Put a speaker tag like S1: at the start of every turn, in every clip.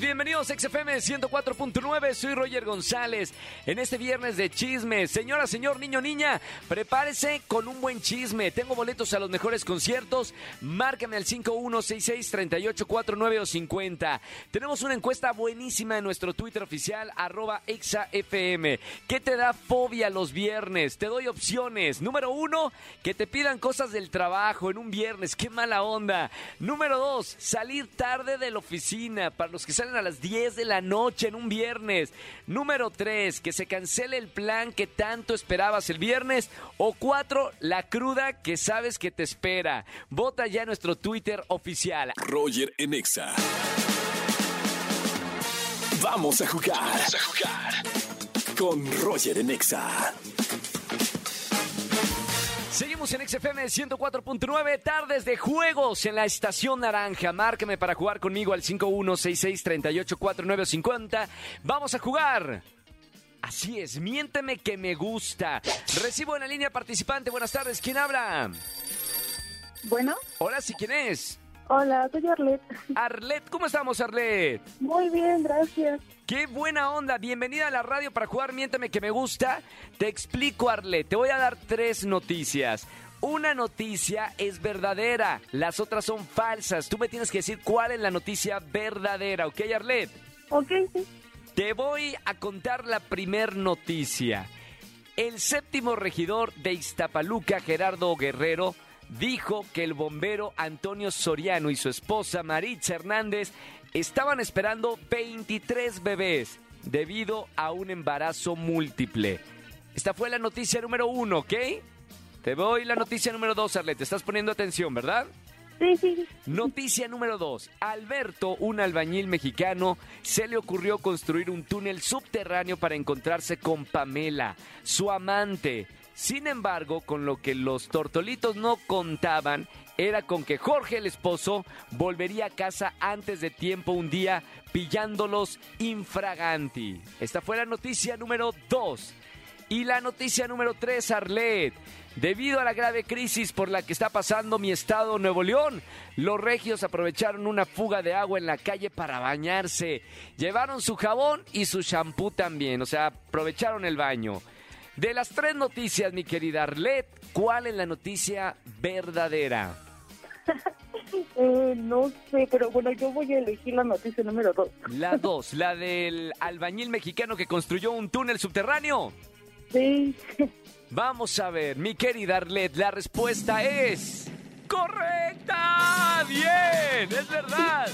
S1: Bienvenidos a XFM 104.9, soy Roger González. En este viernes de chisme, señora, señor, niño, niña, prepárese con un buen chisme. Tengo boletos a los mejores conciertos, márcame al 5166-3849 o 50. Tenemos una encuesta buenísima en nuestro Twitter oficial, arroba ExaFM. ¿Qué te da fobia los viernes? Te doy opciones. Número uno, que te pidan cosas del trabajo en un viernes, qué mala onda. Número dos, salir tarde de la oficina para los que salen a las 10 de la noche en un viernes. Número 3, que se cancele el plan que tanto esperabas el viernes. O 4, la cruda que sabes que te espera. Vota ya nuestro Twitter oficial.
S2: Roger en Exa. Vamos a jugar. Vamos a jugar. Con Roger en Exa.
S1: Seguimos en XFM 104.9, tardes de juegos en la estación naranja. Márqueme para jugar conmigo al 5166384950. Vamos a jugar. Así es, miénteme que me gusta. Recibo en la línea participante. Buenas tardes, ¿quién habla?
S3: Bueno,
S1: Hola, ¿sí quién es?
S3: Hola, soy Arlet.
S1: Arlet, ¿cómo estamos, Arlet?
S3: Muy bien, gracias.
S1: ¡Qué buena onda! Bienvenida a la radio para jugar Miénteme que me gusta. Te explico, Arlet. Te voy a dar tres noticias. Una noticia es verdadera, las otras son falsas. Tú me tienes que decir cuál es la noticia verdadera, ¿ok, Arlet?
S3: Ok, sí.
S1: Te voy a contar la primer noticia. El séptimo regidor de Iztapaluca, Gerardo Guerrero, dijo que el bombero Antonio Soriano y su esposa Maritza Hernández estaban esperando 23 bebés debido a un embarazo múltiple. Esta fue la noticia número uno, ¿ok? Te voy la noticia número dos, Arlet. Te estás poniendo atención, ¿verdad?
S3: Sí, sí, sí.
S1: Noticia número 2. Alberto, un albañil mexicano, se le ocurrió construir un túnel subterráneo para encontrarse con Pamela, su amante. Sin embargo, con lo que los tortolitos no contaban era con que Jorge, el esposo, volvería a casa antes de tiempo un día pillándolos infraganti. Esta fue la noticia número 2. Y la noticia número 3, Arlet. Debido a la grave crisis por la que está pasando mi estado Nuevo León, los regios aprovecharon una fuga de agua en la calle para bañarse. Llevaron su jabón y su shampoo también, o sea, aprovecharon el baño. De las tres noticias, mi querida Arlet, ¿cuál es la noticia verdadera?
S3: Eh, no sé, pero bueno, yo voy a elegir la noticia número dos.
S1: La dos, la del albañil mexicano que construyó un túnel subterráneo.
S3: Sí.
S1: Vamos a ver, mi querida Arlet, la respuesta es... ¡Correcta! ¡Bien! ¡Es verdad!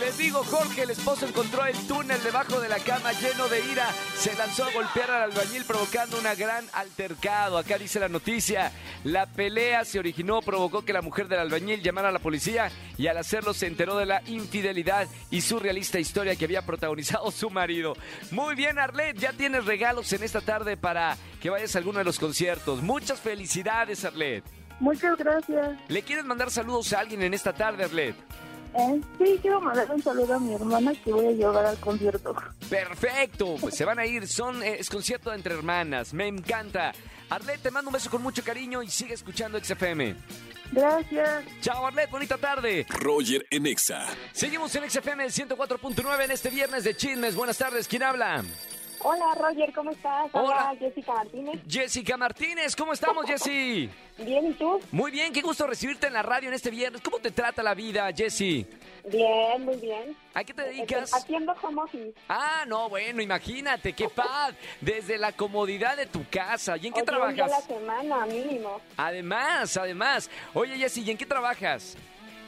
S1: Les digo, Jorge, el esposo encontró el túnel debajo de la cama lleno de ira. Se lanzó a golpear al albañil provocando una gran altercado. Acá dice la noticia. La pelea se originó, provocó que la mujer del albañil llamara a la policía y al hacerlo se enteró de la infidelidad y surrealista historia que había protagonizado su marido. Muy bien, Arlet, ya tienes regalos en esta tarde para que vayas a alguno de los conciertos. Muchas felicidades, Arlet.
S3: Muchas gracias.
S1: ¿Le quieres mandar saludos a alguien en esta tarde, Arlet?
S3: Eh, sí, quiero mandar un saludo a mi hermana que voy a llevar al concierto.
S1: Perfecto, pues se van a ir, son eh, es concierto entre hermanas, me encanta. Arlet, te mando un beso con mucho cariño y sigue escuchando XFM.
S3: Gracias.
S1: Chao Arlet, bonita tarde.
S2: Roger en Exa.
S1: Seguimos en XFM 104.9 en este viernes de chismes. Buenas tardes, ¿quién habla?
S4: Hola Roger, ¿cómo estás?
S1: Hola.
S4: Jessica Martínez.
S1: Jessica Martínez, ¿cómo estamos, Jessy?
S4: Bien, ¿y tú?
S1: Muy bien, qué gusto recibirte en la radio en este viernes. ¿Cómo te trata la vida, Jessy?
S4: Bien, muy bien.
S1: ¿A qué te dedicas?
S4: Haciendo home office.
S1: Ah, no, bueno, imagínate, qué paz. Desde la comodidad de tu casa. ¿Y en qué
S4: Oye, un día a la
S1: trabajas?
S4: semana, mínimo.
S1: Además, además. Oye, Jessy, ¿y en qué trabajas?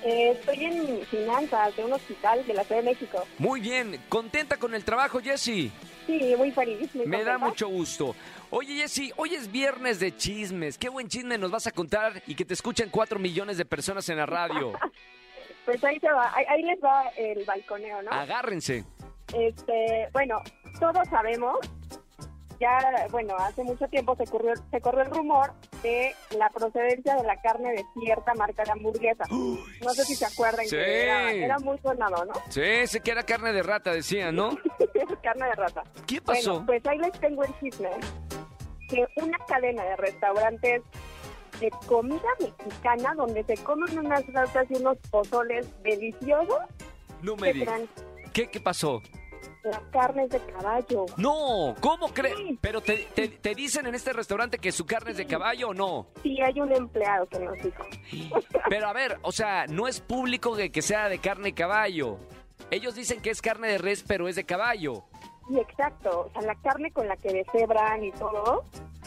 S4: Eh, estoy en finanzas de un hospital de la Ciudad de México.
S1: Muy bien, contenta con el trabajo, Jessy.
S4: Sí, muy feliz. muy
S1: Me da mucho gusto. Oye, Jessy, hoy es viernes de chismes. Qué buen chisme nos vas a contar y que te escuchen cuatro millones de personas en la radio.
S4: Pues ahí se va, ahí, ahí les va el balconeo, ¿no?
S1: Agárrense.
S4: Este, bueno, todos sabemos, ya, bueno, hace mucho tiempo se corrió, se corrió el rumor de la procedencia de la carne de cierta marca de hamburguesa. No sé si se acuerdan
S1: Sí.
S4: que era, era muy sonado, ¿no?
S1: Sí, sé que era carne de rata, decían, ¿no?
S4: carne de rata.
S1: ¿Qué pasó?
S4: Bueno, pues ahí les tengo el chisme. que una cadena de restaurantes de comida mexicana donde se comen unas flautas y unos pozoles deliciosos,
S1: No.
S4: ¿Qué,
S1: ¿Qué pasó?
S4: La carne es de caballo.
S1: No, ¿cómo crees?
S4: Sí.
S1: Pero te, te- te dicen en este restaurante que su carne es de caballo o no.
S4: Sí, hay un empleado que nos dijo.
S1: Pero a ver, o sea, no es público de que sea de carne y caballo. Ellos dicen que es carne de res, pero es de caballo.
S4: Sí, exacto. O sea, la carne con la que deshebran y todo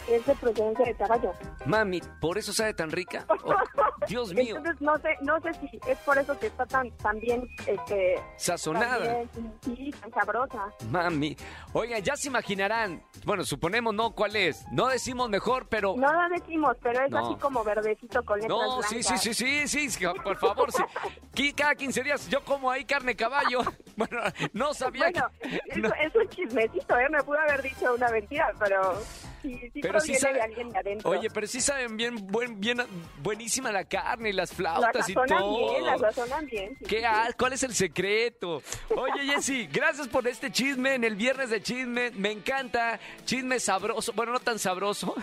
S4: es de procedencia de caballo.
S1: Mami, ¿por eso sabe tan rica? Oh, Dios mío,
S4: Entonces no sé, no sé si es por eso que está tan, tan bien, este,
S1: sazonada.
S4: sí, tan sabrosa.
S1: Mami. Oigan, ya se imaginarán. Bueno, suponemos no cuál es. No decimos mejor, pero.
S4: No lo decimos, pero es
S1: No.
S4: así como verdecito con letras
S1: No, sí, sí,
S4: blancas.
S1: sí, sí, sí, sí, por favor. sí. Cada 15 días yo como ahí carne caballo. Bueno, no sabía
S4: Bueno,
S1: que...
S4: es,
S1: no,
S4: es un chismecito, ¿eh? Me pudo haber dicho una mentira, pero sí, sí
S1: Pero sí sabe-
S4: alguien de adentro.
S1: Oye, pero sí saben bien, buen, bien, buenísima la carne y las
S4: la
S1: flautas y todo.
S4: bien, la sazonan bien. sí,
S1: ¿Qué
S4: sí,
S1: ¿Cuál es el secreto? Oye, Jessy, gracias por este chisme en el viernes de chisme. Me encanta. Chisme sabroso. Bueno, no tan sabroso,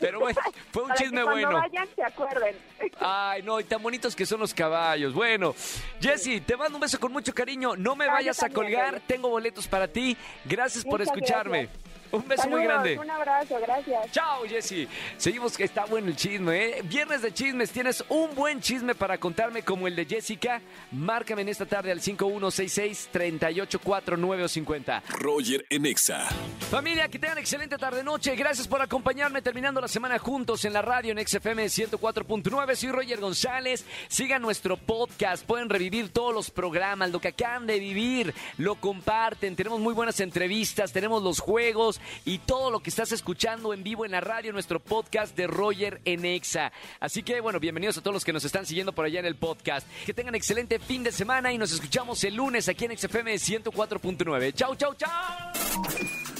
S1: pero bueno, fue un
S4: Para que
S1: chisme
S4: cuando
S1: bueno.
S4: vayan se acuerden.
S1: Ay, no, y tan bonitos que son los caballos. Bueno, Jessy, te mando un beso con mucho cariño. No me
S4: Ah,
S1: vayas a colgar. Tengo boletos para ti. Gracias por escucharme.
S4: gracias.
S1: Un beso muy grande.
S4: Un abrazo, gracias.
S1: Chao, Jessy. Seguimos que está bueno el chisme, ¿eh? Viernes de chismes. ¿Tienes un buen chisme para contarme como el de Jessica? Márcame en esta tarde al 5166-384950.
S2: Roger en Exa.
S1: Familia, que tengan excelente tarde-noche. Gracias por acompañarme terminando la semana juntos en la radio en XFM 104.9. Soy Roger González. Sigan nuestro podcast. Pueden revivir todos los programas, lo que acaban de vivir. Lo comparten. Tenemos muy buenas entrevistas. Tenemos los juegos y todo lo que estás escuchando en vivo en la radio, nuestro podcast de Roger en Exa. Así que, bueno, bienvenidos a todos los que nos están siguiendo por allá en el podcast. Que tengan excelente fin de semana y nos escuchamos el lunes aquí en XFM 104.9. Chau, chau, chau.